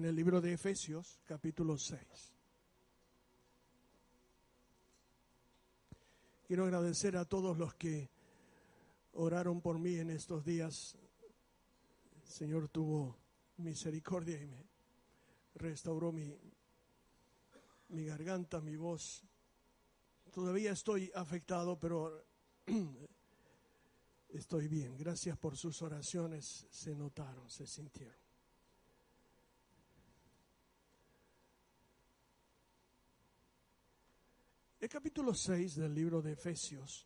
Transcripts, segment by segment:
En el libro de Efesios, capítulo 6. Quiero agradecer a todos los que oraron por mí en estos días. El Señor tuvo misericordia y me restauró mi, mi garganta, mi voz. Todavía estoy afectado, pero estoy bien. Gracias por sus oraciones. Se notaron, se sintieron. El capítulo 6 del libro de Efesios,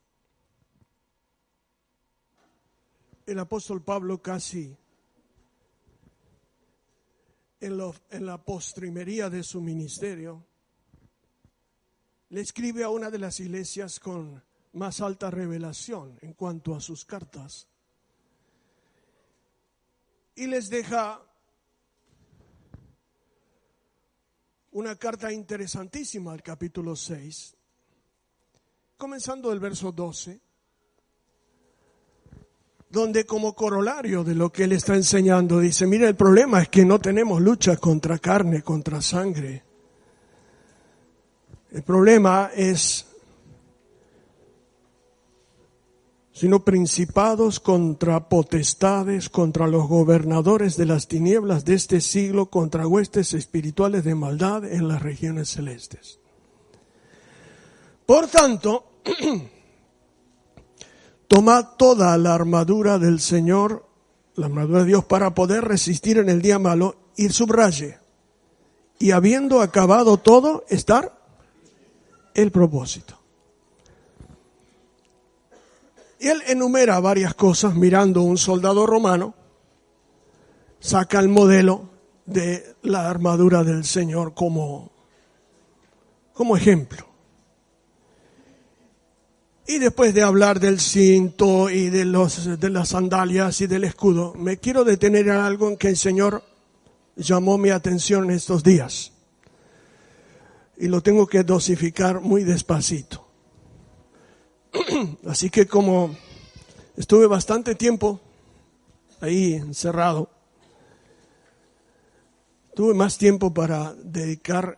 el apóstol Pablo casi en, en, la postrimería de su ministerio, le escribe a una de las iglesias con más alta revelación en cuanto a sus cartas. Y les deja una carta interesantísima al capítulo 6 comenzando el verso 12, donde como corolario de lo que él está enseñando dice, mira, el problema es que no tenemos lucha contra carne, contra sangre. El problema es, sino principados contra potestades, contra los gobernadores de las tinieblas de este siglo, contra huestes espirituales de maldad en las regiones celestes. Por tanto, Toma toda la armadura del Señor, la armadura de Dios, para poder resistir en el día malo y subraye. Y habiendo acabado todo, estar el propósito. Y él enumera varias cosas mirando un soldado romano, saca el modelo de la armadura del Señor como, como ejemplo. Y después de hablar del cinto y de, los, de las sandalias y del escudo, me quiero detener en algo en que el Señor llamó mi atención en estos días. Y lo tengo que dosificar muy despacito. Así que como estuve bastante tiempo ahí encerrado, tuve más tiempo para dedicar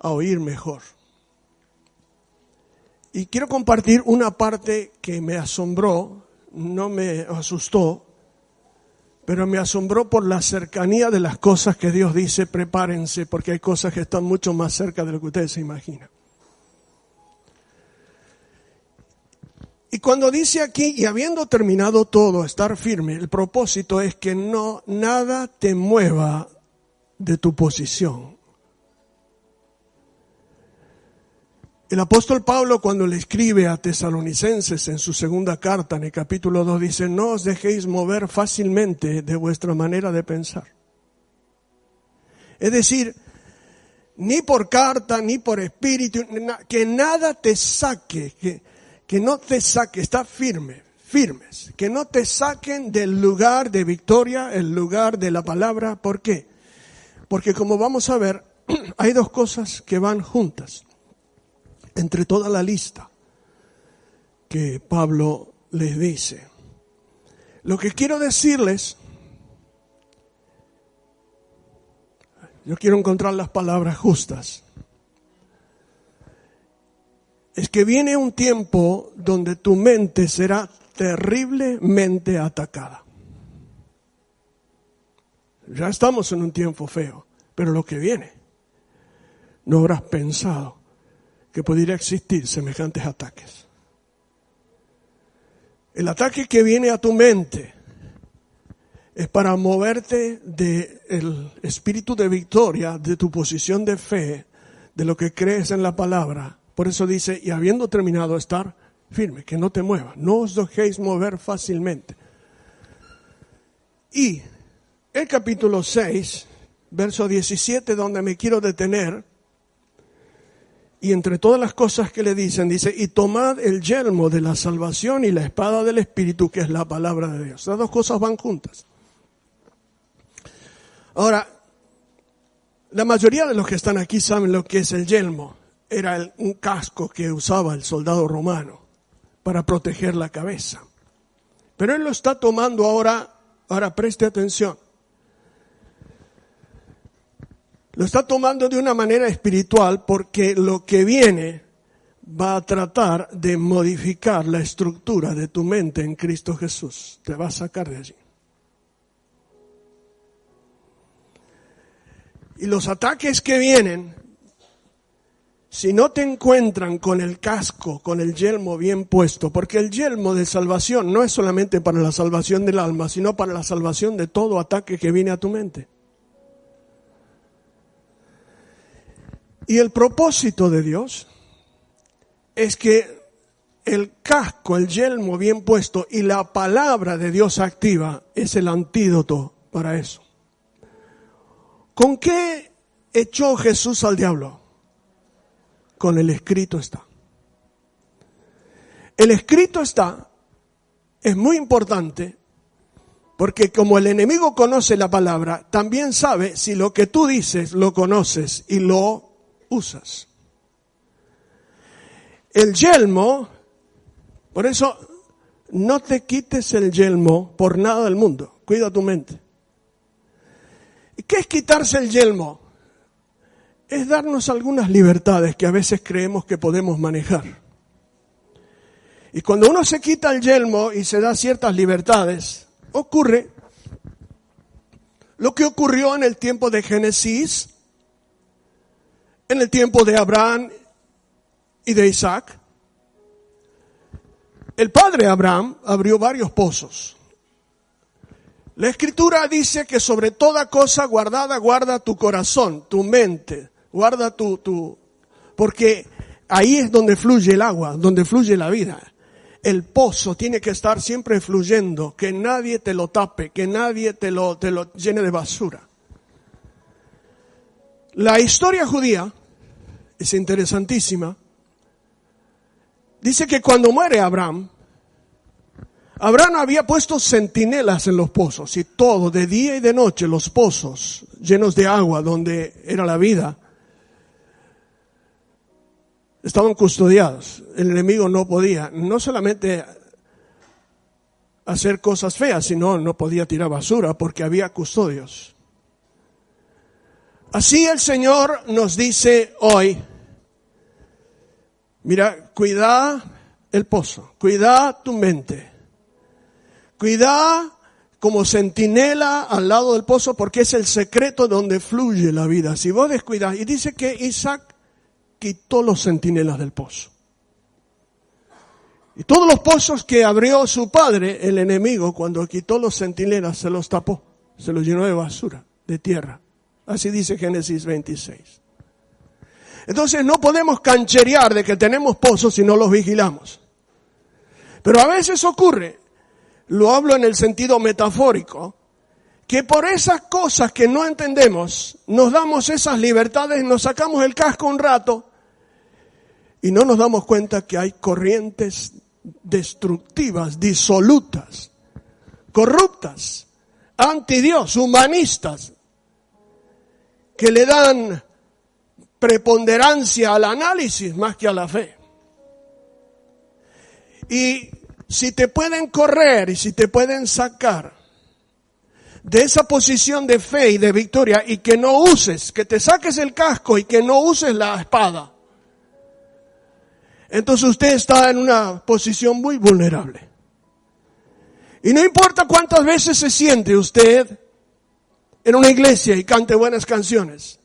a oír mejor. Y quiero compartir una parte que me asombró, no me asustó, pero me asombró por la cercanía de las cosas que Dios dice, prepárense, porque hay cosas que están mucho más cerca de lo que ustedes se imaginan. Y cuando dice aquí, y habiendo terminado todo, estar firme, el propósito es que no, nada te mueva de tu posición. El apóstol Pablo cuando le escribe a tesalonicenses en su segunda carta, en el capítulo 2, dice, no os dejéis mover fácilmente de vuestra manera de pensar. Es decir, ni por carta, ni por espíritu, que nada te saque, que, que no te saque, está firme, firmes, que no te saquen del lugar de victoria, el lugar de la palabra. ¿Por qué? Porque como vamos a ver, hay dos cosas que van juntas entre toda la lista que Pablo les dice. Lo que quiero decirles, yo quiero encontrar las palabras justas, es que viene un tiempo donde tu mente será terriblemente atacada. Ya estamos en un tiempo feo, pero lo que viene, no habrás pensado que pudiera existir semejantes ataques. El ataque que viene a tu mente es para moverte del espíritu de victoria, de tu posición de fe, de lo que crees en la palabra. Por eso dice, y habiendo terminado estar firme, que no te muevas, no os dejéis mover fácilmente. Y el capítulo 6 verso 17, donde me quiero detener. Y entre todas las cosas que le dicen, dice, y tomad el yelmo de la salvación y la espada del Espíritu, que es la palabra de Dios. Las dos cosas van juntas. Ahora, la mayoría de los que están aquí saben lo que es el yelmo. Era un casco que usaba el soldado romano para proteger la cabeza. Pero él lo está tomando ahora, ahora preste atención. Lo está tomando de una manera espiritual porque lo que viene va a tratar de modificar la estructura de tu mente en Cristo Jesús. Te va a sacar de allí. Y los ataques que vienen, si no te encuentran con el casco, con el yelmo bien puesto, porque el yelmo de salvación no es solamente para la salvación del alma, sino para la salvación de todo ataque que viene a tu mente. Y el propósito de Dios es que el casco, el yelmo bien puesto y la palabra de Dios activa es el antídoto para eso. ¿Con qué echó Jesús al diablo? Con el escrito está. El escrito está es muy importante porque como el enemigo conoce la palabra, también sabe si lo que tú dices lo conoces y lo usas. El yelmo, por eso no te quites el yelmo por nada del mundo. Cuida tu mente. ¿Y qué es quitarse el yelmo? Es darnos algunas libertades que a veces creemos que podemos manejar. Y cuando uno se quita el yelmo y se da ciertas libertades, ocurre lo que ocurrió en el tiempo de Génesis, en el tiempo de Abraham y de Isaac, el padre Abraham abrió varios pozos. La escritura dice que sobre toda cosa guardada guarda tu corazón, tu mente, guarda tu, tu, porque ahí es donde fluye el agua, donde fluye la vida. El pozo tiene que estar siempre fluyendo, que nadie te lo tape, que nadie te lo, te lo llene de basura. La historia judía es interesantísima. Dice que cuando muere Abraham, Abraham había puesto centinelas en los pozos y todo, de día y de noche, los pozos llenos de agua donde era la vida, estaban custodiados. El enemigo no podía, no solamente hacer cosas feas, sino no podía tirar basura porque había custodios. Así el Señor nos dice hoy, Mira, cuida el pozo, cuida tu mente, cuida como centinela al lado del pozo porque es el secreto donde fluye la vida. Si vos descuidas, y dice que Isaac quitó los centinelas del pozo. Y todos los pozos que abrió su padre, el enemigo, cuando quitó los centinelas, se los tapó, se los llenó de basura, de tierra. Así dice Génesis 26. Entonces no podemos cancherear de que tenemos pozos si no los vigilamos. Pero a veces ocurre, lo hablo en el sentido metafórico, que por esas cosas que no entendemos, nos damos esas libertades, nos sacamos el casco un rato y no nos damos cuenta que hay corrientes destructivas, disolutas, corruptas, anti Dios, humanistas, que le dan preponderancia al análisis más que a la fe. Y si te pueden correr y si te pueden sacar de esa posición de fe y de victoria y que no uses, que te saques el casco y que no uses la espada, entonces usted está en una posición muy vulnerable. Y no importa cuántas veces se siente usted en una iglesia y cante buenas canciones.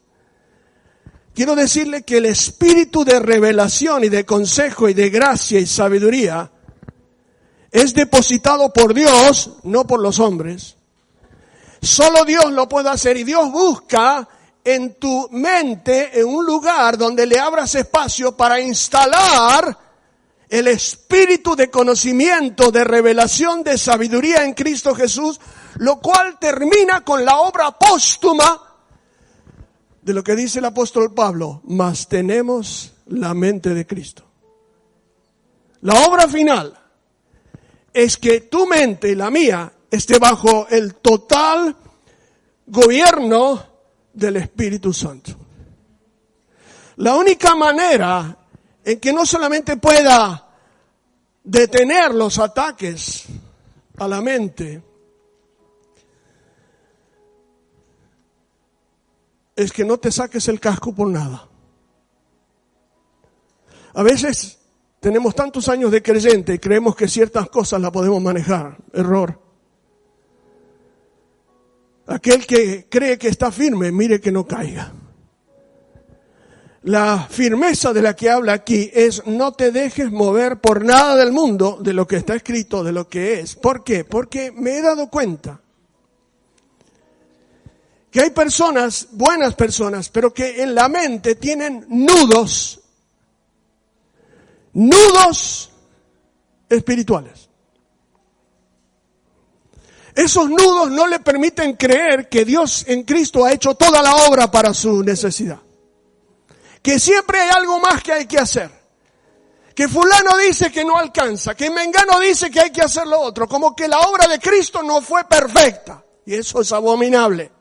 Quiero decirle que el espíritu de revelación y de consejo y de gracia y sabiduría es depositado por Dios, no por los hombres. Solo Dios lo puede hacer y Dios busca en tu mente, en un lugar donde le abras espacio para instalar el espíritu de conocimiento, de revelación, de sabiduría en Cristo Jesús, lo cual termina con la obra póstuma de lo que dice el apóstol Pablo, mas tenemos la mente de Cristo. La obra final es que tu mente y la mía esté bajo el total gobierno del Espíritu Santo. La única manera en que no solamente pueda detener los ataques a la mente, es que no te saques el casco por nada. A veces tenemos tantos años de creyente y creemos que ciertas cosas las podemos manejar. Error. Aquel que cree que está firme, mire que no caiga. La firmeza de la que habla aquí es no te dejes mover por nada del mundo de lo que está escrito, de lo que es. ¿Por qué? Porque me he dado cuenta que hay personas, buenas personas, pero que en la mente tienen nudos, nudos espirituales. Esos nudos no le permiten creer que Dios en Cristo ha hecho toda la obra para su necesidad. Que siempre hay algo más que hay que hacer. Que fulano dice que no alcanza, que Mengano dice que hay que hacer lo otro, como que la obra de Cristo no fue perfecta. Y eso es abominable.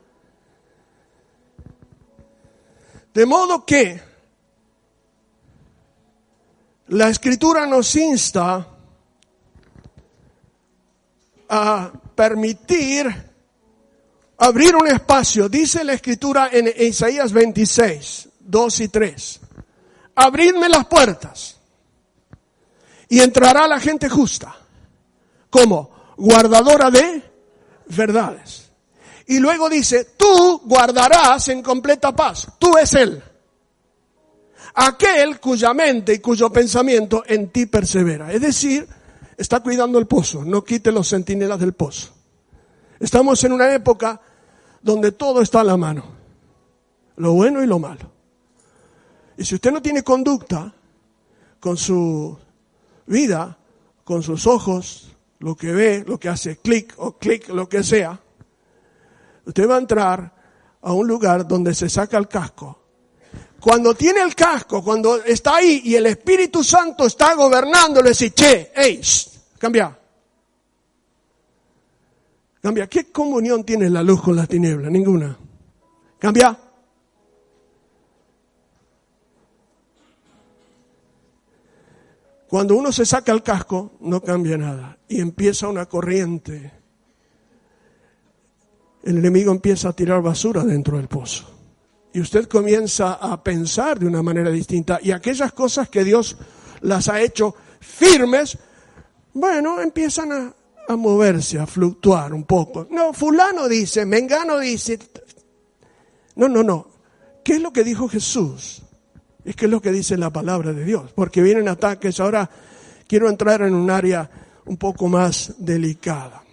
De modo que la escritura nos insta a permitir abrir un espacio. Dice la escritura en Isaías 26, 2 y 3. Abridme las puertas y entrará la gente justa como guardadora de verdades. Y luego dice, tú guardarás en completa paz. Tú es Él. Aquel cuya mente y cuyo pensamiento en ti persevera. Es decir, está cuidando el pozo, no quite los centinelas del pozo. Estamos en una época donde todo está a la mano, lo bueno y lo malo. Y si usted no tiene conducta con su vida, con sus ojos, lo que ve, lo que hace clic o clic, lo que sea, usted va a entrar a un lugar donde se saca el casco. Cuando tiene el casco, cuando está ahí y el Espíritu Santo está gobernando, le dice, che, hey, cambia. Cambia. ¿Qué comunión tiene la luz con la tiniebla? Ninguna. Cambia. Cuando uno se saca el casco, no cambia nada. Y empieza una corriente. El enemigo empieza a tirar basura dentro del pozo. Y usted comienza a pensar de una manera distinta. Y aquellas cosas que Dios las ha hecho firmes, bueno, empiezan a, moverse, a fluctuar un poco. No, fulano dice, mengano dice. No, no, no. ¿Qué es lo que dijo Jesús? Es que es lo que dice la palabra de Dios, porque vienen ataques. Ahora quiero entrar en un área un poco más delicada.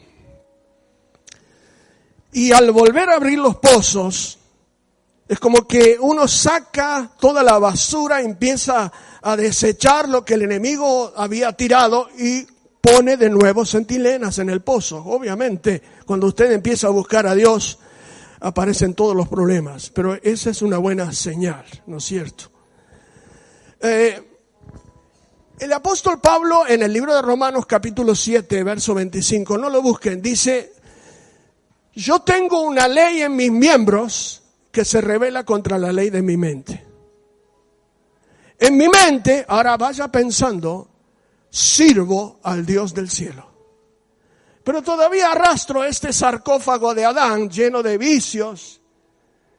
Y al volver a abrir los pozos, es como que uno saca toda la basura, empieza a desechar lo que el enemigo había tirado y pone de nuevo centinelas en el pozo. Obviamente, cuando usted empieza a buscar a Dios, aparecen todos los problemas, pero esa es una buena señal, ¿no es cierto? Eh, el apóstol Pablo en el libro de Romanos capítulo 7, verso 25, no lo busquen, dice, yo tengo una ley en mis miembros que se revela contra la ley de mi mente. En mi mente, ahora vaya pensando, sirvo al Dios del cielo. Pero todavía arrastro este sarcófago de Adán lleno de vicios,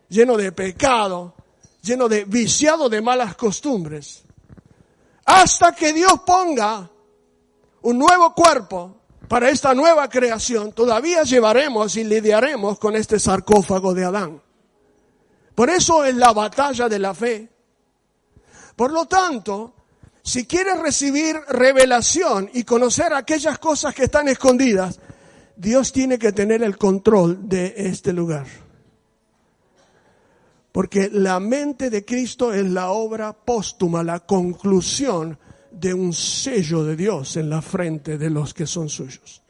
lleno de pecado, lleno de viciado de malas costumbres. Hasta que Dios ponga un nuevo cuerpo para esta nueva creación, todavía llevaremos y lidiaremos con este sarcófago de Adán. Por eso es la batalla de la fe. Por lo tanto, si quieres recibir revelación y conocer aquellas cosas que están escondidas, Dios tiene que tener el control de este lugar. Porque la mente de Cristo es la obra póstuma, la conclusión de un sello de Dios en la frente de los que son suyos.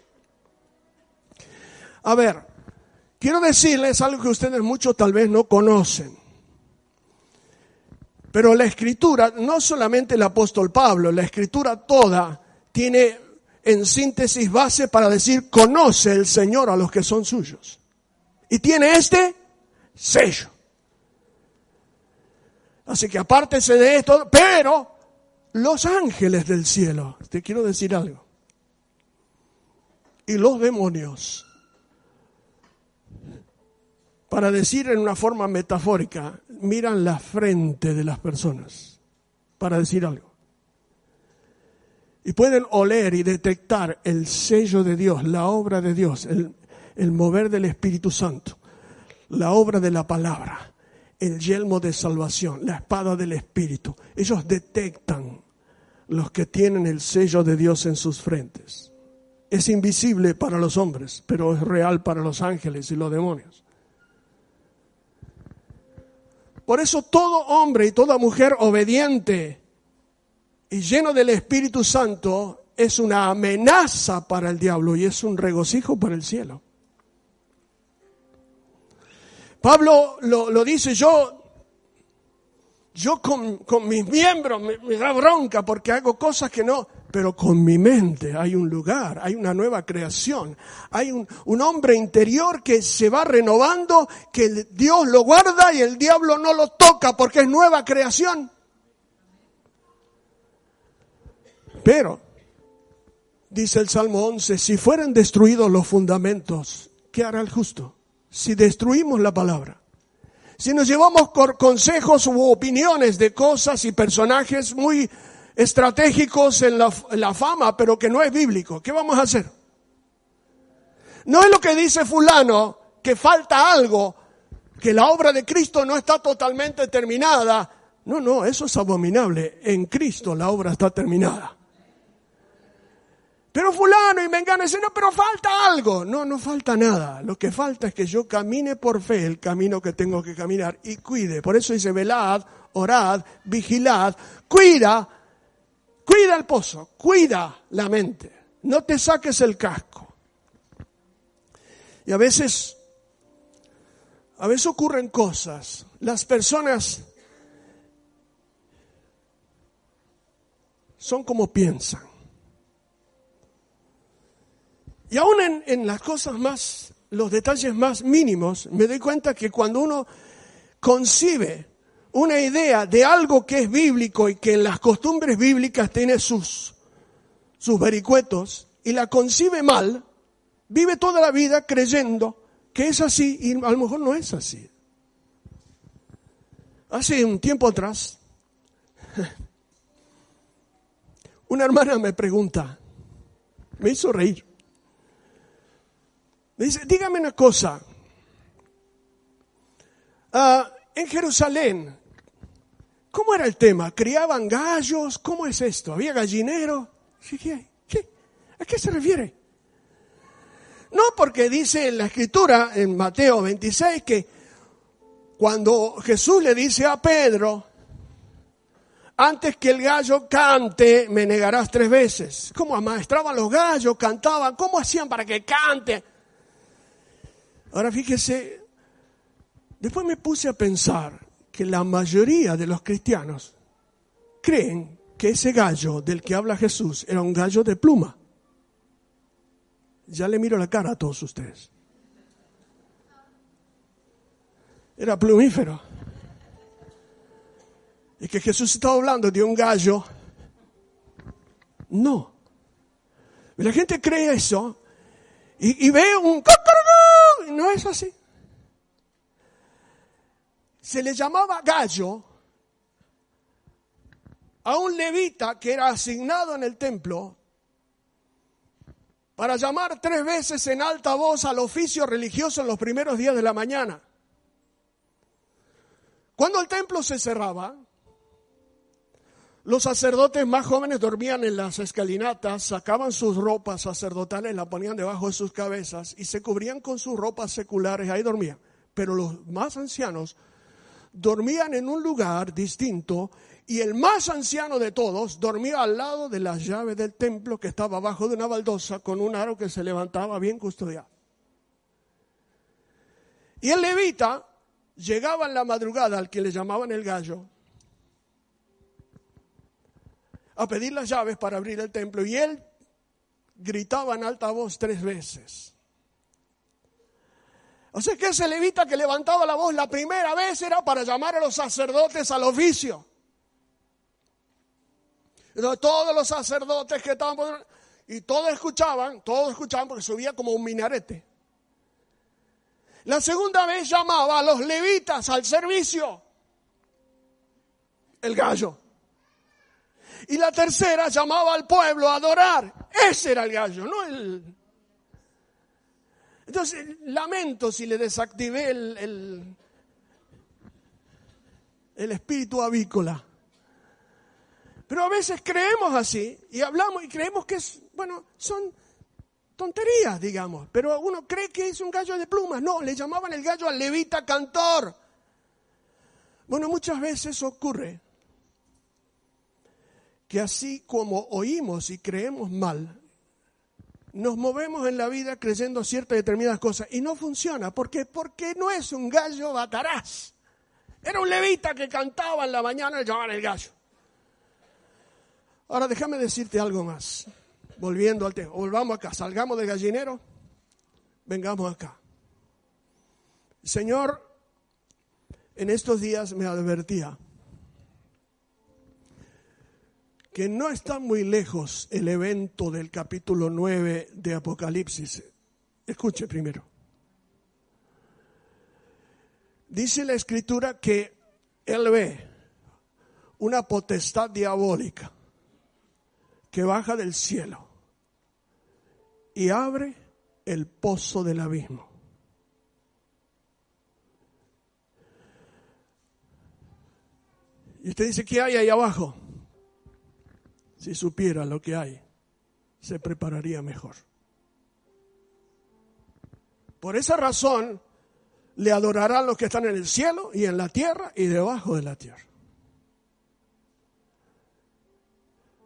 A ver, quiero decirles algo que ustedes muchos tal vez no conocen. Pero la escritura, no solamente el apóstol Pablo, la escritura toda tiene en síntesis base para decir, conoce el Señor a los que son suyos. Y tiene este sello. Así que apártese de esto, pero los ángeles del cielo, te quiero decir algo, y los demonios, para decir en una forma metafórica, miran la frente de las personas, para decir algo. Y pueden oler y detectar el sello de Dios, la obra de Dios, el, el mover del Espíritu Santo, la obra de la palabra el yelmo de salvación, la espada del Espíritu. Ellos detectan los que tienen el sello de Dios en sus frentes. Es invisible para los hombres, pero es real para los ángeles y los demonios. Por eso todo hombre y toda mujer obediente y lleno del Espíritu Santo es una amenaza para el diablo y es un regocijo para el cielo. Pablo lo, dice, yo, yo con, mis miembros me, da bronca porque hago cosas que no, pero con mi mente hay un lugar, hay una nueva creación, hay un, un, hombre interior que se va renovando, que Dios lo guarda y el diablo no lo toca porque es nueva creación. Pero, dice el Salmo 11, si fueran destruidos los fundamentos, ¿qué hará el justo? si destruimos la palabra. Si nos llevamos consejos u opiniones de cosas y personajes muy estratégicos en la, en la, fama, pero que no es bíblico, ¿qué vamos a hacer? No es lo que dice fulano, que falta algo, que la obra de Cristo no está totalmente terminada. No, no, eso es abominable. En Cristo la obra está terminada. Pero fulano y mengano dice, no, pero falta algo. No, no falta nada. Lo que falta es que yo camine por fe el camino que tengo que caminar y cuide. Por eso dice, velad, orad, vigilad, cuida, cuida el pozo, cuida la mente. No te saques el casco. Y a veces, a veces ocurren cosas. Las personas son como piensan. Y aún en, las cosas más, los detalles más mínimos, me doy cuenta que cuando uno concibe una idea de algo que es bíblico y que en las costumbres bíblicas tiene sus, sus vericuetos y la concibe mal, vive toda la vida creyendo que es así y a lo mejor no es así. Hace un tiempo atrás, una hermana me pregunta, me hizo reír. Dice, dígame una cosa. Ah, en Jerusalén, ¿cómo era el tema? ¿Criaban gallos? ¿Cómo es esto? ¿Había gallinero? ¿Qué? ¿A qué se refiere? No, porque dice en la escritura, en Mateo 26, que cuando Jesús le dice a Pedro, antes que el gallo cante, me negarás tres veces. ¿Cómo amaestraban los gallos? ¿Cantaban? ¿Cómo hacían para que cante? Ahora fíjese, después me puse a pensar que la mayoría de los cristianos creen que ese gallo del que habla Jesús era un gallo de pluma. Ya le miro la cara a todos ustedes. Era plumífero. Y que Jesús estaba hablando de un gallo. No. La gente cree eso y, ve un no es así. Se le llamaba gallo a un levita que era asignado en el templo para llamar tres veces en alta voz al oficio religioso en los primeros días de la mañana. Cuando el templo se cerraba, los sacerdotes más jóvenes dormían en las escalinatas, sacaban sus ropas sacerdotales, las ponían debajo de sus cabezas y se cubrían con sus ropas seculares, ahí dormían. Pero los más ancianos dormían en un lugar distinto y el más anciano de todos dormía al lado de las llaves del templo que estaba abajo de una baldosa con un aro que se levantaba bien custodiado. Y el levita llegaba en la madrugada al que le llamaban el gallo a pedir las llaves para abrir el templo y él gritaba en alta voz tres veces. O sea que ese levita que levantaba la voz la primera vez era para llamar a los sacerdotes al oficio. todos los sacerdotes que estaban y todos escuchaban, todos escuchaban porque subía como un minarete. La segunda vez llamaba a los levitas al servicio. El gallo. Y la tercera llamaba al pueblo a adorar. Ese era el gallo, no el... Entonces, lamento si le desactivé el, el, espíritu avícola. Pero a veces creemos así y hablamos y creemos que es, bueno, son tonterías, digamos. Pero uno cree que es un gallo de plumas. No, le llamaban el gallo al levita cantor. Bueno, muchas veces ocurre que así como oímos y creemos mal, nos movemos en la vida creyendo ciertas determinadas cosas y no funciona. ¿Por qué? Porque no es un gallo batarás. Era un levita que cantaba en la mañana y llamaban el gallo. Ahora déjame decirte algo más. Volviendo al tema. Volvamos acá. Salgamos del gallinero. Vengamos acá. Señor, en estos días me advertía que no está muy lejos el evento del capítulo 9 de Apocalipsis. Escuche primero. Dice la escritura que él ve una potestad diabólica que baja del cielo y abre el pozo del abismo. Y usted dice, ¿qué hay ahí abajo? Si supiera lo que hay, se prepararía mejor. Por esa razón, le adorarán los que están en el cielo y en la tierra y debajo de la tierra.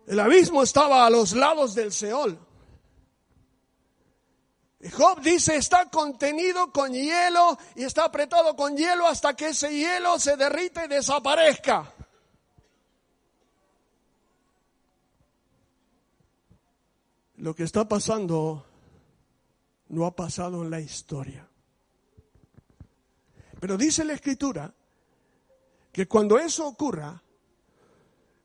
El abismo estaba a los lados del Seol. Job dice, está contenido con hielo y está apretado con hielo hasta que ese hielo se derrite y desaparezca. Lo que está pasando no ha pasado en la historia. Pero dice la escritura que cuando eso ocurra,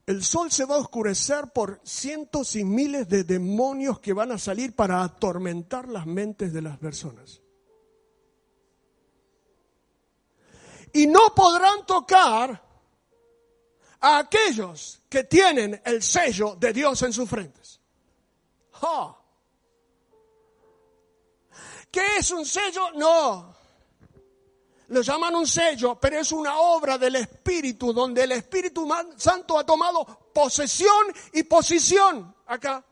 el sol se va a oscurecer por cientos y miles de demonios que van a salir para atormentar las mentes de las personas. Y no podrán tocar a aquellos que tienen el sello de Dios en sus ¿Qué es un sello? No. Lo llaman un sello, pero es una obra del Espíritu, donde el Espíritu Santo ha tomado posesión y posición acá.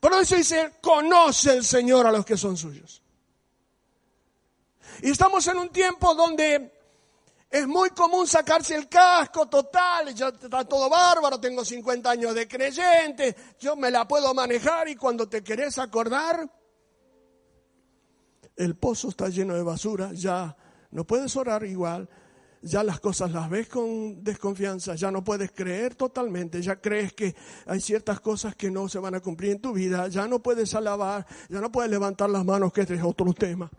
Por eso dice, conoce el Señor a los que son suyos. Y estamos en un tiempo donde es muy común sacarse el casco total, ya está todo bárbaro, tengo 50 años de creyente, yo me la puedo manejar y cuando te querés acordar, el pozo está lleno de basura, ya no puedes orar igual, ya las cosas las ves con desconfianza, ya no puedes creer totalmente, ya crees que hay ciertas cosas que no se van a cumplir en tu vida, ya no puedes alabar, ya no puedes levantar las manos, que este es otro tema.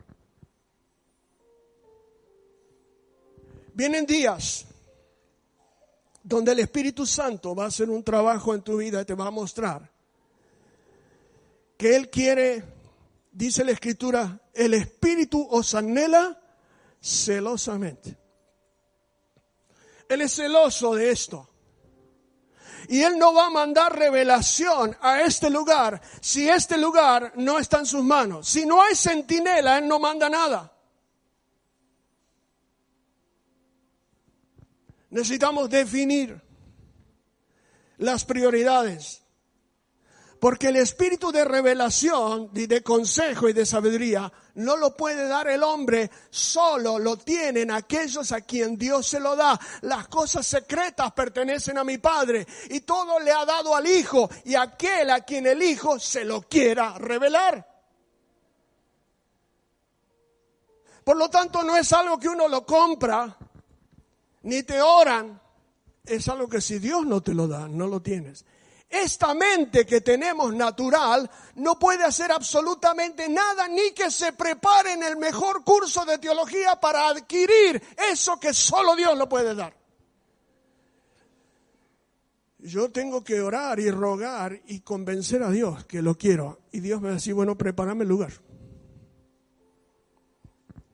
Vienen días donde el Espíritu Santo va a hacer un trabajo en tu vida y te va a mostrar que Él quiere, dice la Escritura, el Espíritu os anhela celosamente. Él es celoso de esto. Y Él no va a mandar revelación a este lugar si este lugar no está en sus manos. Si no hay centinela, Él no manda nada. Necesitamos definir las prioridades. Porque el espíritu de revelación, de consejo y de sabiduría no lo puede dar el hombre, solo lo tienen aquellos a quien Dios se lo da. Las cosas secretas pertenecen a mi Padre y todo le ha dado al Hijo y aquel a quien el Hijo se lo quiera revelar. Por lo tanto, no es algo que uno lo compra ni te oran es algo que si Dios no te lo da, no lo tienes. Esta mente que tenemos natural no puede hacer absolutamente nada ni que se prepare en el mejor curso de teología para adquirir eso que solo Dios lo puede dar. Yo tengo que orar y rogar y convencer a Dios que lo quiero. Y Dios me va a decir, bueno, prepárame el lugar.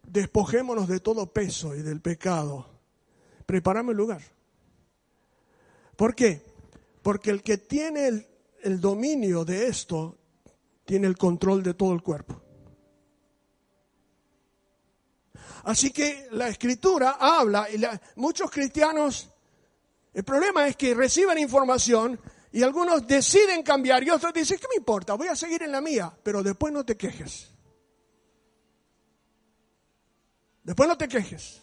Despojémonos de todo peso y del pecado. Prepárame el lugar. ¿Por qué? Porque el que tiene el, el dominio de esto tiene el control de todo el cuerpo. Así que la escritura habla, y muchos cristianos, el problema es que reciben información y algunos deciden cambiar y otros dicen, ¿qué me importa? Voy a seguir en la mía, pero después no te quejes. Después no te quejes.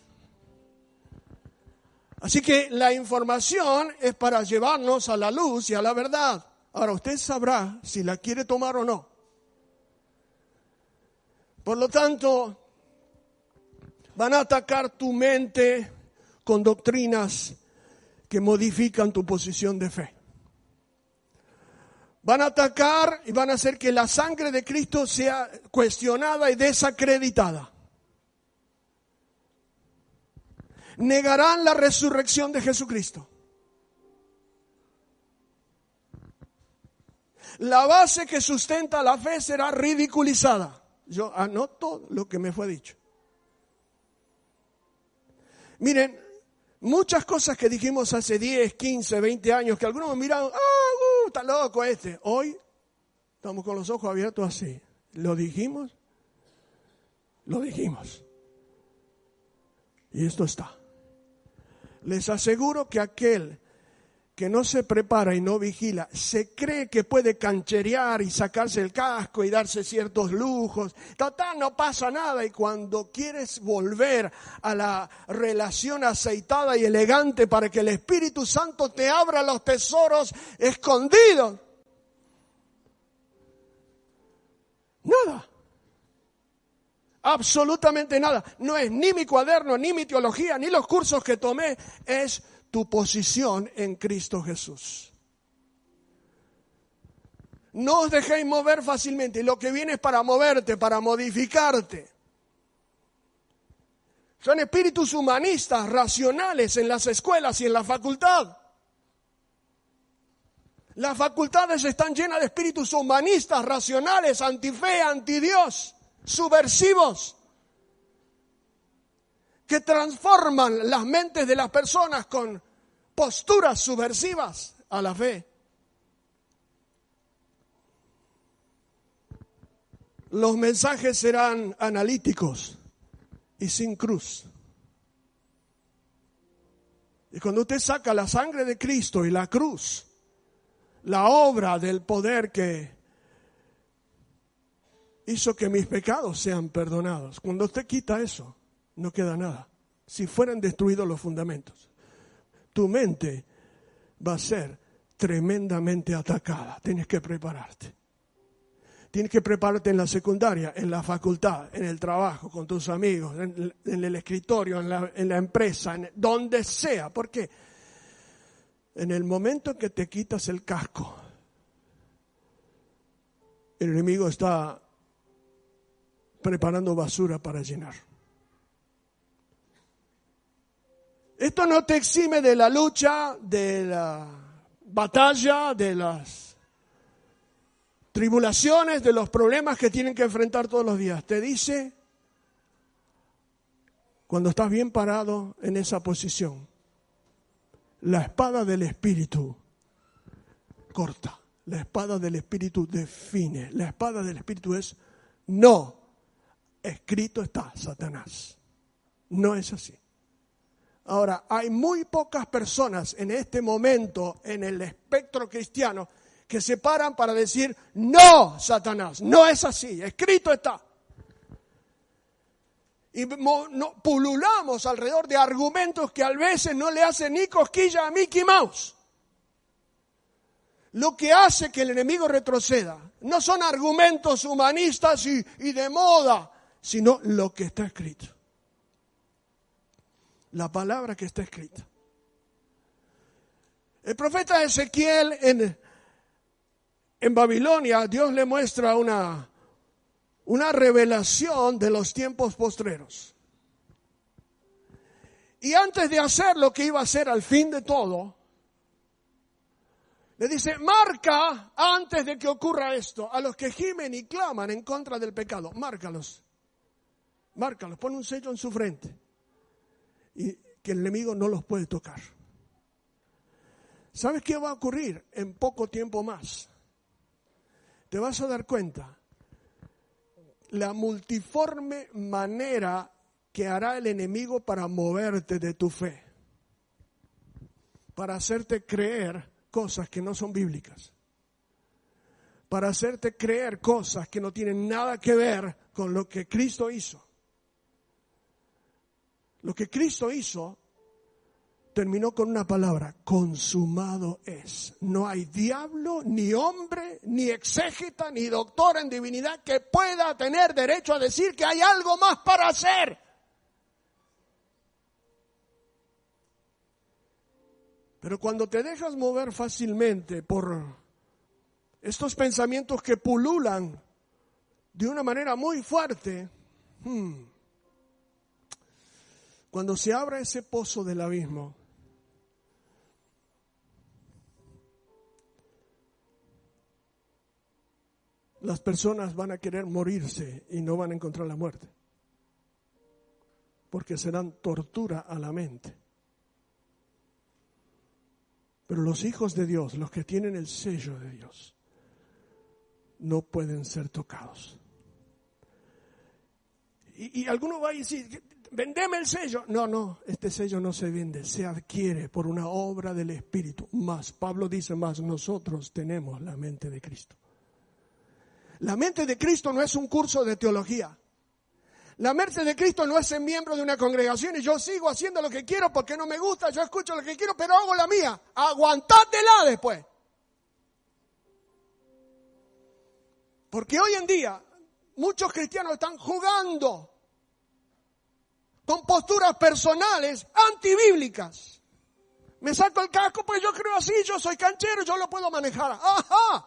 Así que la información es para llevarnos a la luz y a la verdad. Ahora usted sabrá si la quiere tomar o no. Por lo tanto, van a atacar tu mente con doctrinas que modifican tu posición de fe. Van a atacar y van a hacer que la sangre de Cristo sea cuestionada y desacreditada. Negarán la resurrección de Jesucristo. La base que sustenta la fe será ridiculizada. Yo anoto lo que me fue dicho. Miren, muchas cosas que dijimos hace 10, 15, 20 años, que algunos miraron, ah, uh, está loco este. Hoy estamos con los ojos abiertos así. ¿Lo dijimos? Lo dijimos. Y esto está. Les aseguro que aquel que no se prepara y no vigila, se cree que puede cancherear y sacarse el casco y darse ciertos lujos. Total, no pasa nada. Y cuando quieres volver a la relación aceitada y elegante para que el Espíritu Santo te abra los tesoros escondidos, nada. Absolutamente nada. No es ni mi cuaderno, ni mi teología, ni los cursos que tomé. Es tu posición en Cristo Jesús. No os dejéis mover fácilmente. Lo que viene es para moverte, para modificarte. Son espíritus humanistas, racionales en las escuelas y en la facultad. Las facultades están llenas de espíritus humanistas, racionales, antife, antidios subversivos que transforman las mentes de las personas con posturas subversivas a la fe. Los mensajes serán analíticos y sin cruz. Y cuando usted saca la sangre de Cristo y la cruz, la obra del poder que hizo que mis pecados sean perdonados. Cuando usted quita eso, no queda nada. Si fueran destruidos los fundamentos, tu mente va a ser tremendamente atacada. Tienes que prepararte. Tienes que prepararte en la secundaria, en la facultad, en el trabajo, con tus amigos, en, el escritorio, en la, empresa, donde sea. Porque en el momento que te quitas el casco, el enemigo está preparando basura para llenar. Esto no te exime de la lucha, de la batalla, de las tribulaciones, de los problemas que tienen que enfrentar todos los días. Te dice, cuando estás bien parado en esa posición, la espada del Espíritu corta, la espada del Espíritu define, la espada del Espíritu es no escrito está, Satanás. No es así. Ahora, hay muy pocas personas en este momento en el espectro cristiano que se paran para decir, no, Satanás, no es así, escrito está. Y pululamos alrededor de argumentos que a veces no le hacen ni cosquilla a Mickey Mouse. Lo que hace que el enemigo retroceda no son argumentos humanistas y, y de moda, sino lo que está escrito. La palabra que está escrita. El profeta Ezequiel en, en Babilonia, Dios le muestra una, una revelación de los tiempos postreros. Y antes de hacer lo que iba a hacer al fin de todo, le dice, marca antes de que ocurra esto a los que gimen y claman en contra del pecado. Márcalos. Márcalos. Pon un sello en su frente. Y que el enemigo no los puede tocar. ¿Sabes qué va a ocurrir en poco tiempo más? Te vas a dar cuenta la multiforme manera que hará el enemigo para moverte de tu fe, para hacerte creer cosas que no son bíblicas, para hacerte creer cosas que no tienen nada que ver con lo que Cristo hizo. Lo que Cristo hizo terminó con una palabra, consumado es. No hay diablo, ni hombre, ni exégeta, ni doctor en divinidad que pueda tener derecho a decir que hay algo más para hacer. Pero cuando te dejas mover fácilmente por estos pensamientos que pululan de una manera muy fuerte, hmm, cuando se abra ese pozo del abismo, las personas van a querer morirse y no van a encontrar la muerte, porque serán tortura a la mente. Pero los hijos de Dios, los que tienen el sello de Dios, no pueden ser tocados. Y, alguno va a decir, vendeme el sello. No, no, este sello no se vende, se adquiere por una obra del Espíritu. Más, Pablo dice más, nosotros tenemos la mente de Cristo. La mente de Cristo no es un curso de teología. La mente de Cristo no es ser miembro de una congregación y yo sigo haciendo lo que quiero porque no me gusta, yo escucho lo que quiero, pero hago la mía. Aguantátela después. Porque hoy en día muchos cristianos están jugando con posturas personales antibíblicas. Me saco el casco pues yo creo así, yo soy canchero, yo lo puedo manejar. Ajá.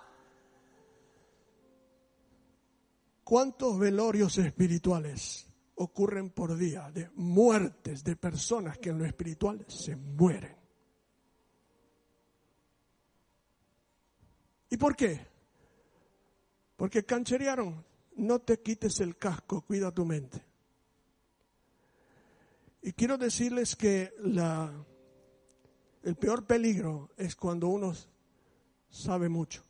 ¿Cuántos velorios espirituales ocurren por día de muertes de personas que en lo espiritual se mueren? ¿Y por qué? Porque cancherearon. No te quites el casco, cuida tu mente. Y quiero decirles que la, el peor peligro es cuando uno sabe mucho.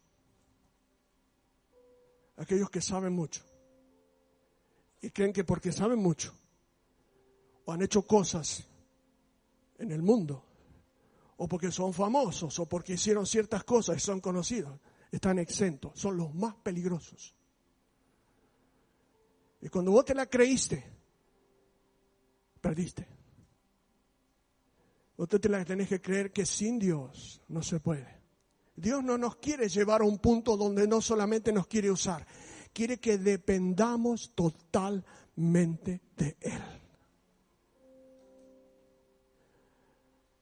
Aquellos que saben mucho y creen que porque saben mucho o han hecho cosas en el mundo o porque son famosos o porque hicieron ciertas cosas y son conocidos, están exentos, son los más peligrosos. Y cuando vos te la creíste, perdiste. Vos te la tenés que creer que sin Dios no se puede. Dios no nos quiere llevar a un punto donde no solamente nos quiere usar, quiere que dependamos totalmente de Él.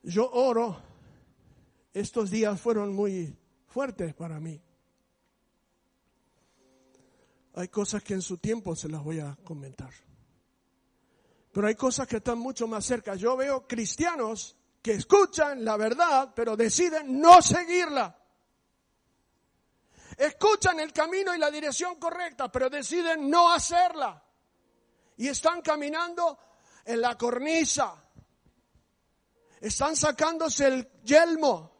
Yo oro, estos días fueron muy fuertes para mí. Hay cosas que en su tiempo se las voy a comentar. Pero hay cosas que están mucho más cerca. Yo veo cristianos que escuchan la verdad, pero deciden no seguirla escuchan el camino y la dirección correcta, pero deciden no hacerla. Y están caminando en la cornisa. Están sacándose el yelmo.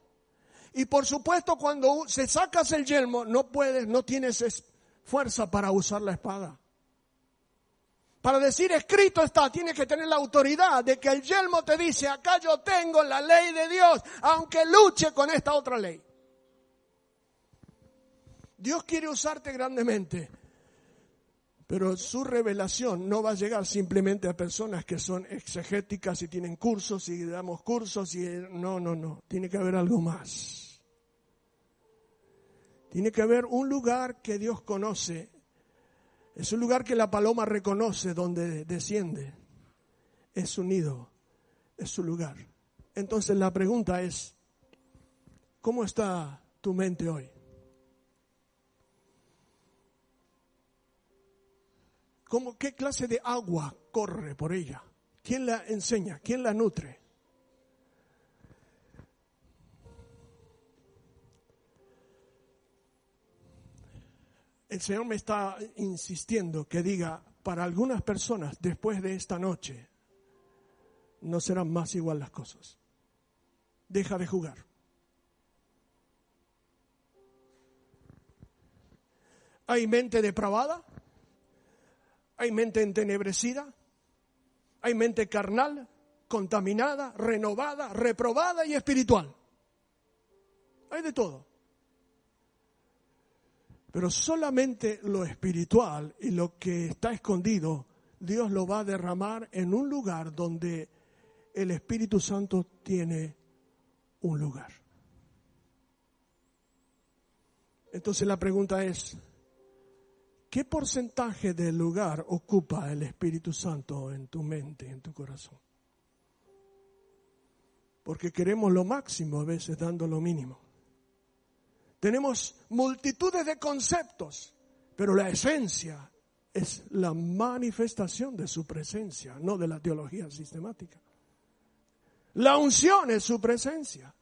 Y por supuesto cuando se sacas el yelmo no puedes, no tienes fuerza para usar la espada. Para decir escrito está, tienes que tener la autoridad de que el yelmo te dice, acá yo tengo la ley de Dios, aunque luche con esta otra ley. Dios quiere usarte grandemente, pero su revelación no va a llegar simplemente a personas que son exegéticas y tienen cursos y damos cursos y no, no, no, tiene que haber algo más. Tiene que haber un lugar que Dios conoce. Es un lugar que la paloma reconoce donde desciende. Es su nido, es su lugar. Entonces la pregunta es, ¿Cómo está tu mente hoy? ¿Cómo, ¿Qué clase de agua corre por ella? ¿Quién la enseña? ¿Quién la nutre? El Señor me está insistiendo que diga, para algunas personas, después de esta noche, no serán más igual las cosas. Deja de jugar. Hay mente depravada, hay mente entenebrecida, hay mente carnal, contaminada, renovada, reprobada y espiritual. Hay de todo. Pero solamente lo espiritual y lo que está escondido, Dios lo va a derramar en un lugar donde el Espíritu Santo tiene un lugar. Entonces la pregunta es, ¿qué porcentaje del lugar ocupa el Espíritu Santo en tu mente, en tu corazón? Porque queremos lo máximo a veces dando lo mínimo. Tenemos multitudes de conceptos, pero la esencia es la manifestación de su presencia, no de la teología sistemática. La unción es su presencia.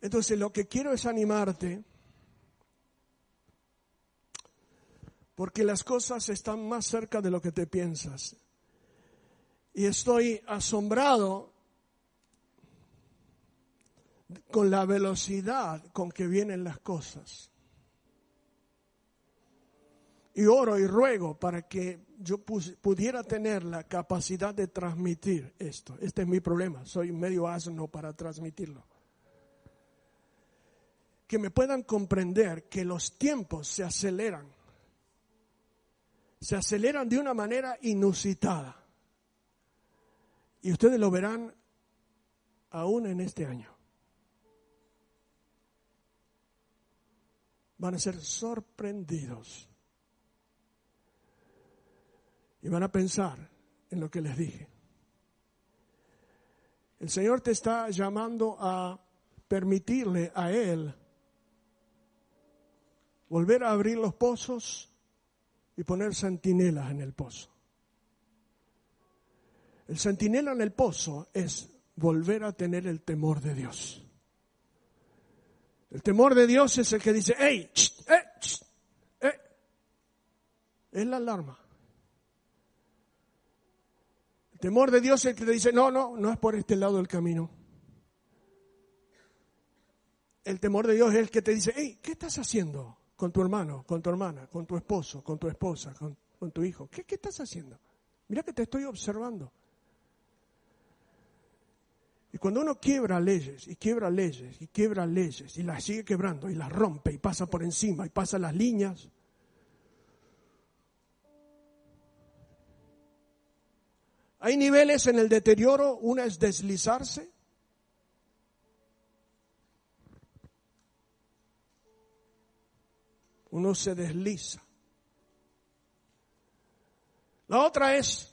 Entonces lo que quiero es animarte, porque las cosas están más cerca de lo que te piensas. Y estoy asombrado con la velocidad con que vienen las cosas. Y oro y ruego para que yo pudiera tener la capacidad de transmitir esto. Este es mi problema, soy medio asno para transmitirlo. Que me puedan comprender que los tiempos se aceleran. Se aceleran de una manera inusitada. Y ustedes lo verán aún en este año. Van a ser sorprendidos. Y van a pensar en lo que les dije. El Señor te está llamando a permitirle a Él volver a abrir los pozos y poner centinelas en el pozo. El centinela en el pozo es volver a tener el temor de Dios. El temor de Dios es el que dice, hey, eh, eh". Es la alarma. El temor de Dios es el que te dice, no, no, no es por este lado del camino. El temor de Dios es el que te dice, hey, ¿qué estás haciendo con tu hermano, con tu hermana, con tu esposo, con tu esposa, con, tu hijo? ¿Qué, ¿Qué estás haciendo? Mira que te estoy observando. Y cuando uno quiebra leyes y quiebra leyes y quiebra leyes y las sigue quebrando y las rompe y pasa por encima y pasa las líneas, hay niveles en el deterioro, una es deslizarse. Uno se desliza. La otra es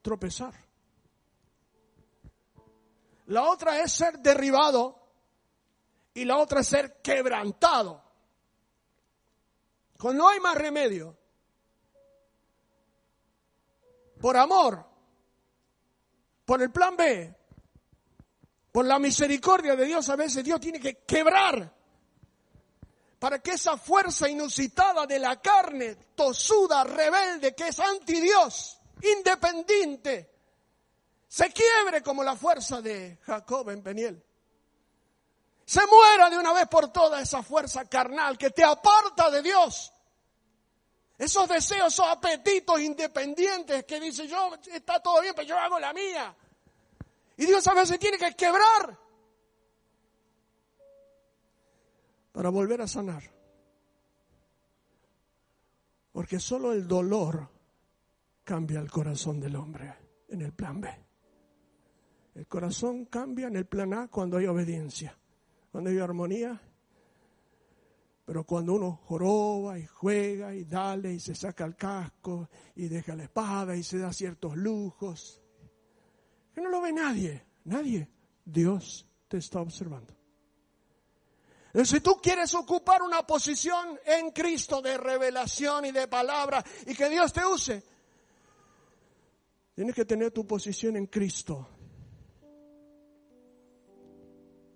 tropezar. La otra es ser derribado y la otra es ser quebrantado. Cuando no hay más remedio, por amor, por el plan B, por la misericordia de Dios, a veces Dios tiene que quebrar para que esa fuerza inusitada de la carne, tosuda, rebelde, que es anti Dios, independiente, se quiebre como la fuerza de Jacob en Peniel. Se muera de una vez por todas esa fuerza carnal que te aparta de Dios. Esos deseos, esos apetitos independientes que dice yo, está todo bien, pero yo hago la mía. Y Dios a veces tiene que quebrar para volver a sanar. Porque solo el dolor cambia el corazón del hombre en el plan B. El corazón cambia en el plan A cuando hay obediencia, cuando hay armonía. Pero cuando uno joroba y juega y dale y se saca el casco y deja la espada y se da ciertos lujos, que no lo ve nadie, nadie, Dios te está observando. Si tú quieres ocupar una posición en Cristo de revelación y de palabra y que Dios te use, tienes que tener tu posición en Cristo.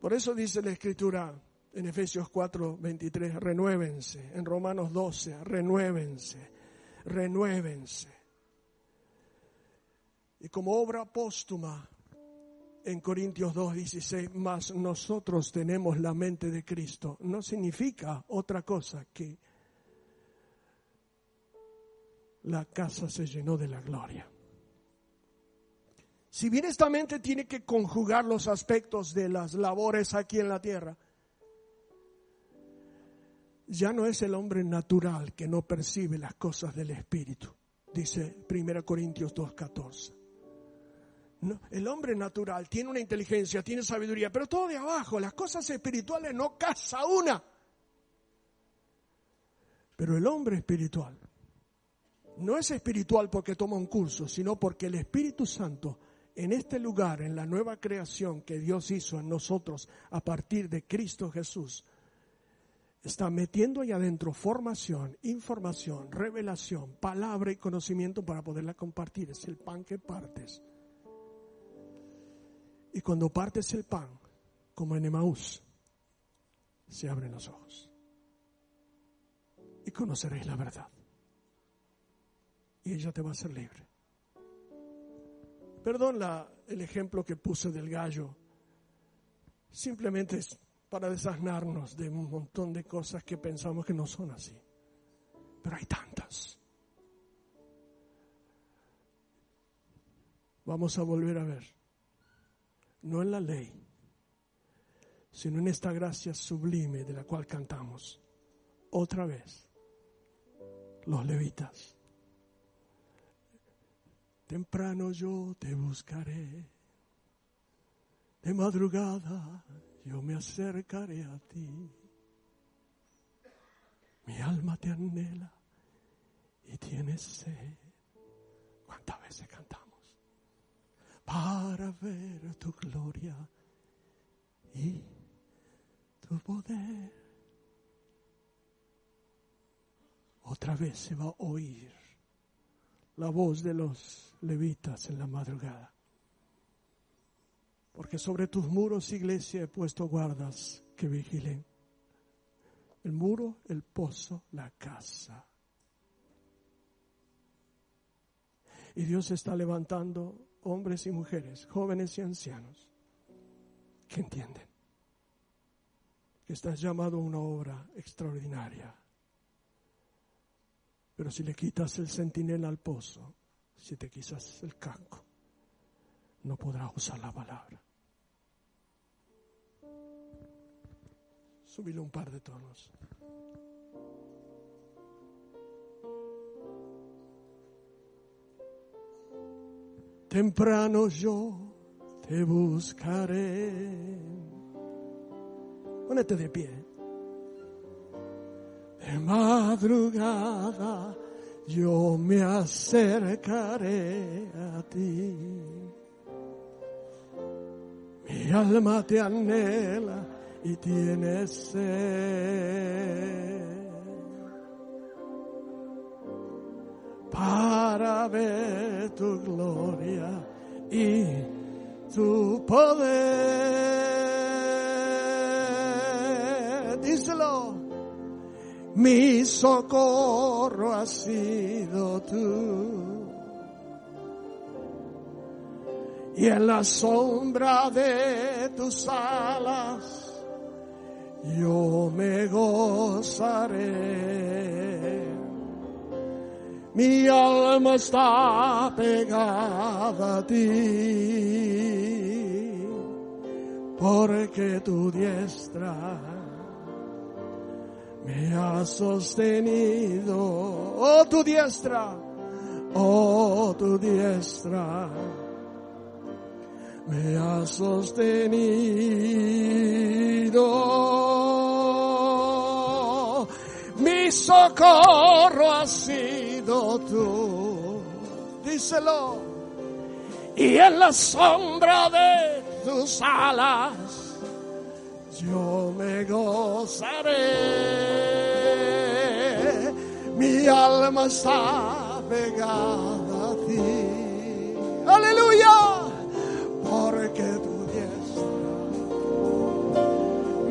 Por eso dice la Escritura en Efesios 4, 23, renuévense. En Romanos 12, renuévense, renuévense. Y como obra póstuma, en Corintios 2, 16, más nosotros tenemos la mente de Cristo, no significa otra cosa que la casa se llenó de la gloria. Si bien esta mente tiene que conjugar los aspectos de las labores aquí en la tierra, ya no es el hombre natural que no percibe las cosas del Espíritu, dice 1 Corintios 2.14. No, el hombre natural tiene una inteligencia, tiene sabiduría, pero todo de abajo, las cosas espirituales no casa una. Pero el hombre espiritual no es espiritual porque toma un curso, sino porque el Espíritu Santo en este lugar, en la nueva creación que Dios hizo en nosotros a partir de Cristo Jesús, está metiendo ahí adentro formación, información, revelación, palabra y conocimiento para poderla compartir. Es el pan que partes. Y cuando partes el pan, como en Emaús, se abren los ojos. Y conoceréis la verdad. Y ella te va a hacer libre. Perdón la, el ejemplo que puse del gallo. Simplemente es para desasnarnos de un montón de cosas que pensamos que no son así. Pero hay tantas. Vamos a volver a ver. No en la ley, sino en esta gracia sublime de la cual cantamos. Otra vez. Los levitas Temprano yo te buscaré. De madrugada yo me acercaré a ti. Mi alma te anhela y tienes sed. ¿Cuántas veces cantamos? Para ver tu gloria y tu poder. Otra vez se va a oír la voz de los levitas en la madrugada. Porque sobre tus muros, iglesia, he puesto guardas que vigilen. El muro, el pozo, la casa. Y Dios está levantando hombres y mujeres, jóvenes y ancianos, que entienden que estás llamado a una obra extraordinaria pero si le quitas el centinela al pozo, si te quitas el casco, no podrás usar la palabra. Subile un par de tonos. Temprano yo te buscaré. Ponete de pie de madrugada yo me acercaré a ti. Mi alma te anhela y tiene sed. Para ver tu gloria y tu poder. Díselo mi socorro ha sido tú. Y en la sombra de tus alas yo me gozaré. Mi alma está pegada a ti, porque tu diestra me ha sostenido, oh tu diestra, oh tu diestra, me ha sostenido, mi socorro ha sido tú, díselo, y en la sombra de tus alas yo me gozaré. Mi alma está pegada a ti. Aleluya, porque tu diestra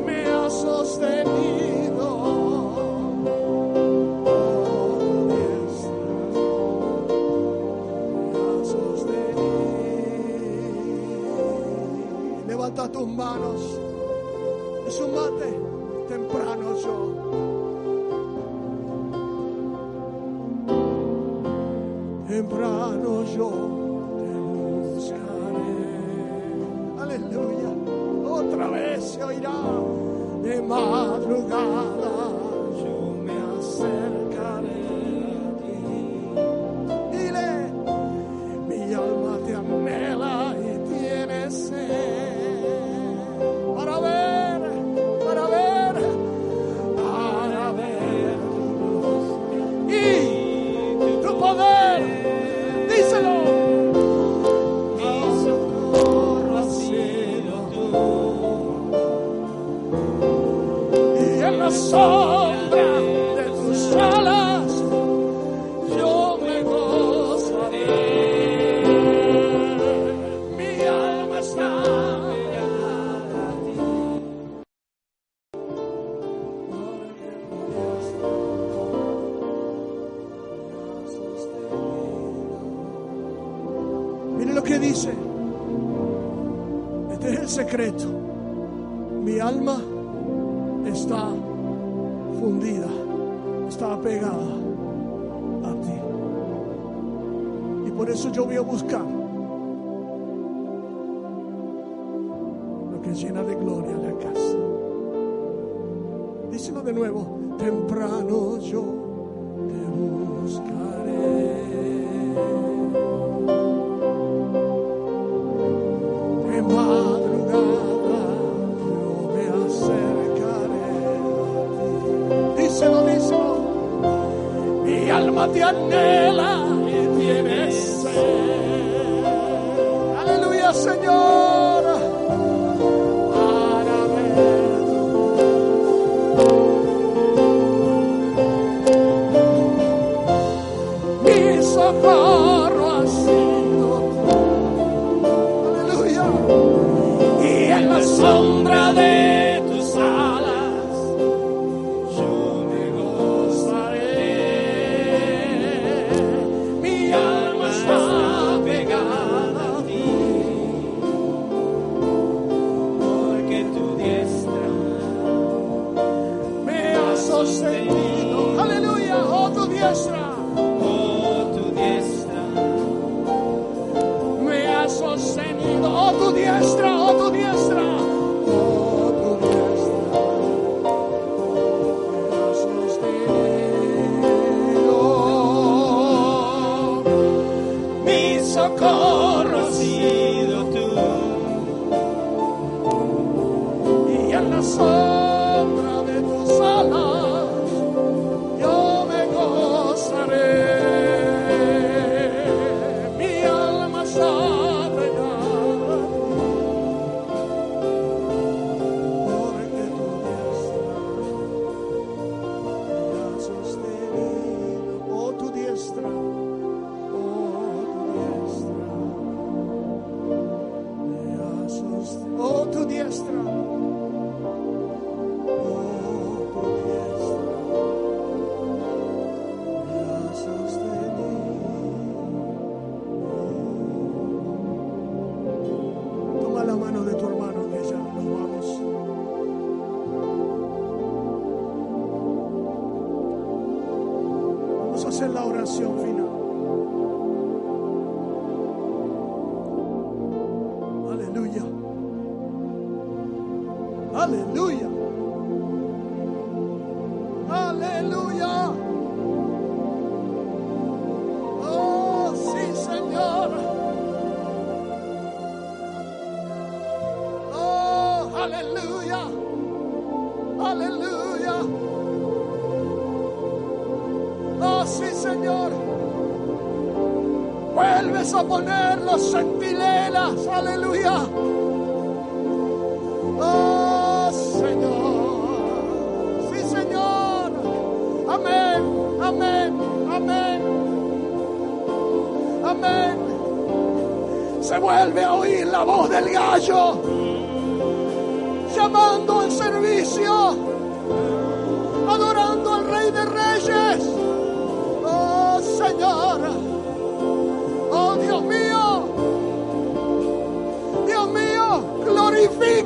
me ha sostenido. levanta tus manos. Sumate temprano yo. Temprano yo te buscaré. Aleluya. Otra vez se oirá de madrugada. confundida, estaba pegada a ti. Y por eso yo voy a buscar lo que llena de gloria la casa. Díselo de nuevo, temprano yo te buscaré. alma te anhela.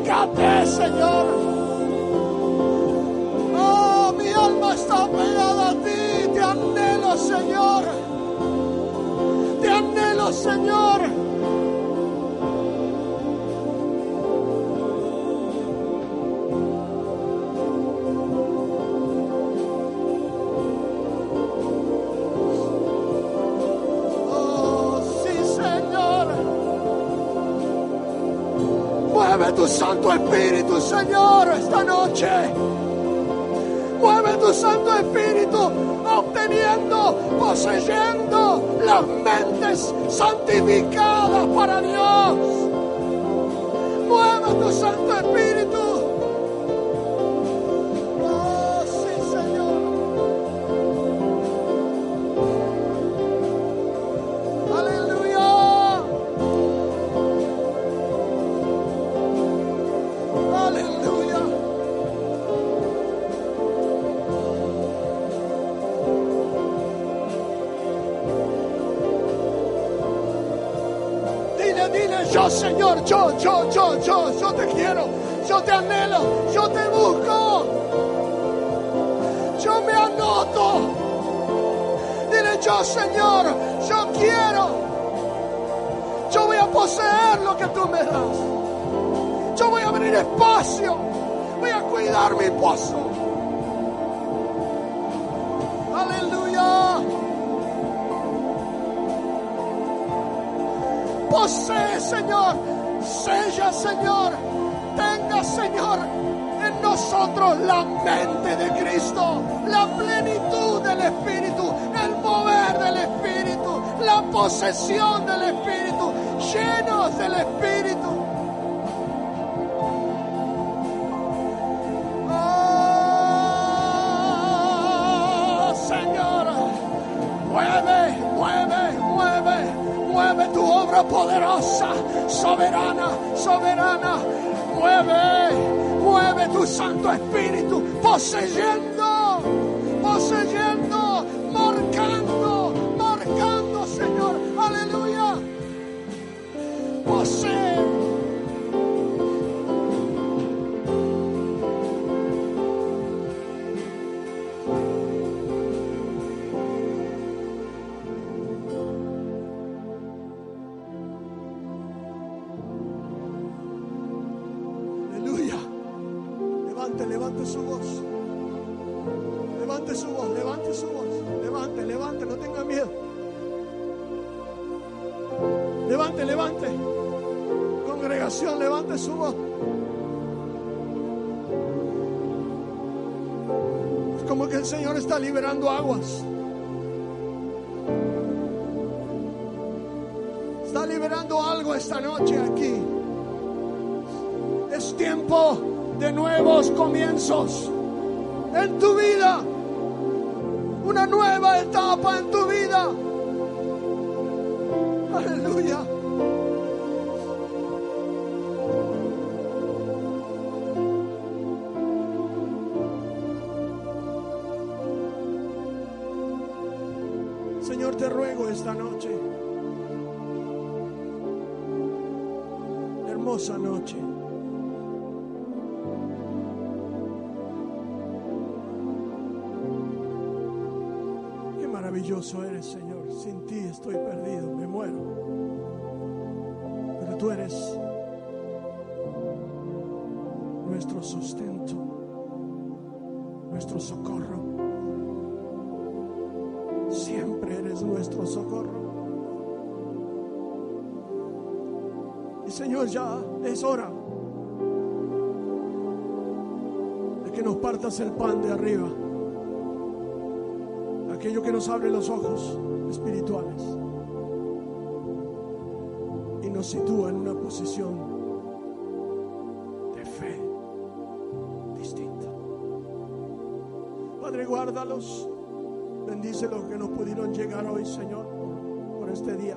Glorifícate Señor. Oh, mi alma está pegada a ti, te anhelo Señor, te anhelo Señor. Tu Santo Espíritu, Señor, esta noche. Mueve tu Santo Espíritu, obteniendo, poseyendo las mentes santificadas para Dios. Mueve tu Santo Espíritu. Yo, yo, te quiero, yo te anhelo, yo te busco, yo me anoto. Dile, yo Señor, yo quiero, yo voy a poseer lo que tú me das, yo voy a abrir espacio, voy a cuidar mi pozo. Aleluya. Posee, Señor. Señor. Tenga, Señor, en nosotros la mente de Cristo, la plenitud del Espíritu, el mover del Espíritu, la posesión del Espíritu, llenos del Espíritu. Oh, Señor, mueve, mueve, mueve, mueve tu obra poderosa, soberana, soberana. Mueve, mueve tu Santo Espíritu, poseyendo, Algo esta noche aquí. Es tiempo de nuevos comienzos en tu vida. Una nueva etapa en tu vida. Aleluya. Señor, te ruego esta noche. Hermosa noche. Qué maravilloso eres, Señor. Sin ti estoy perdido, me muero. Pero tú eres nuestro sustento, nuestro socorro. Siempre eres nuestro socorro. Señor, ya es hora de que nos partas el pan de arriba. Aquello que nos abre los ojos espirituales y nos sitúa en una posición de fe distinta. Padre, guárdalos. Bendice los que no pudieron llegar hoy, Señor, por, por este día.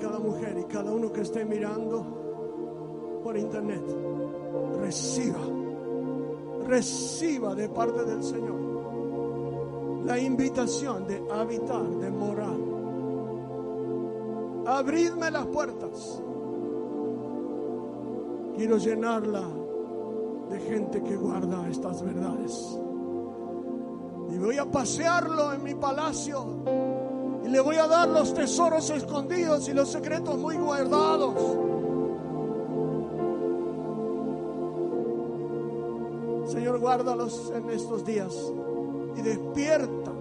Cada mujer y cada uno que esté mirando por internet, reciba, reciba de parte del Señor la invitación de habitar, de morar. Abridme las puertas. Quiero llenarla de gente que guarda estas verdades. Y voy a pasearlo en mi palacio. Le voy a dar los tesoros escondidos y los secretos muy guardados. Señor, guárdalos en estos días y despierta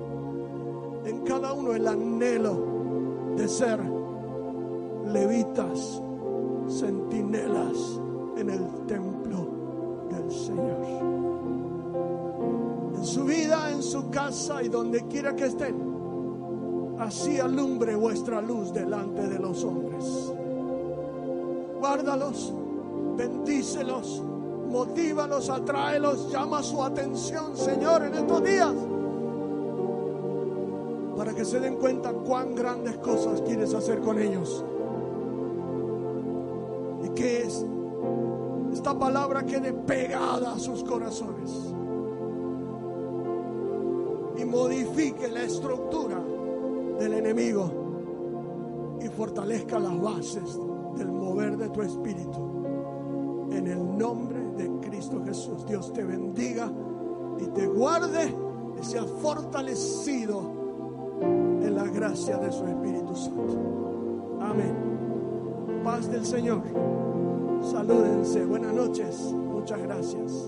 en cada uno el anhelo de ser levitas, centinelas en el templo del Señor. En su vida, en su casa y donde quiera que estén, así alumbre vuestra luz delante de los hombres. Guárdalos, bendícelos motívalos, atráelos, llama su atención, Señor, en estos días. Para que se den cuenta cuán grandes cosas quieres hacer con ellos. Y que es esta palabra quede pegada a sus corazones. Y modifique la estructura enemigo. Y fortalezca las bases del mover de tu espíritu. En el nombre de Cristo Jesús. Dios te bendiga y te guarde y sea fortalecido en la gracia de su Espíritu Santo. Amén. Paz del Señor. Salúdense. Buenas noches. Muchas gracias.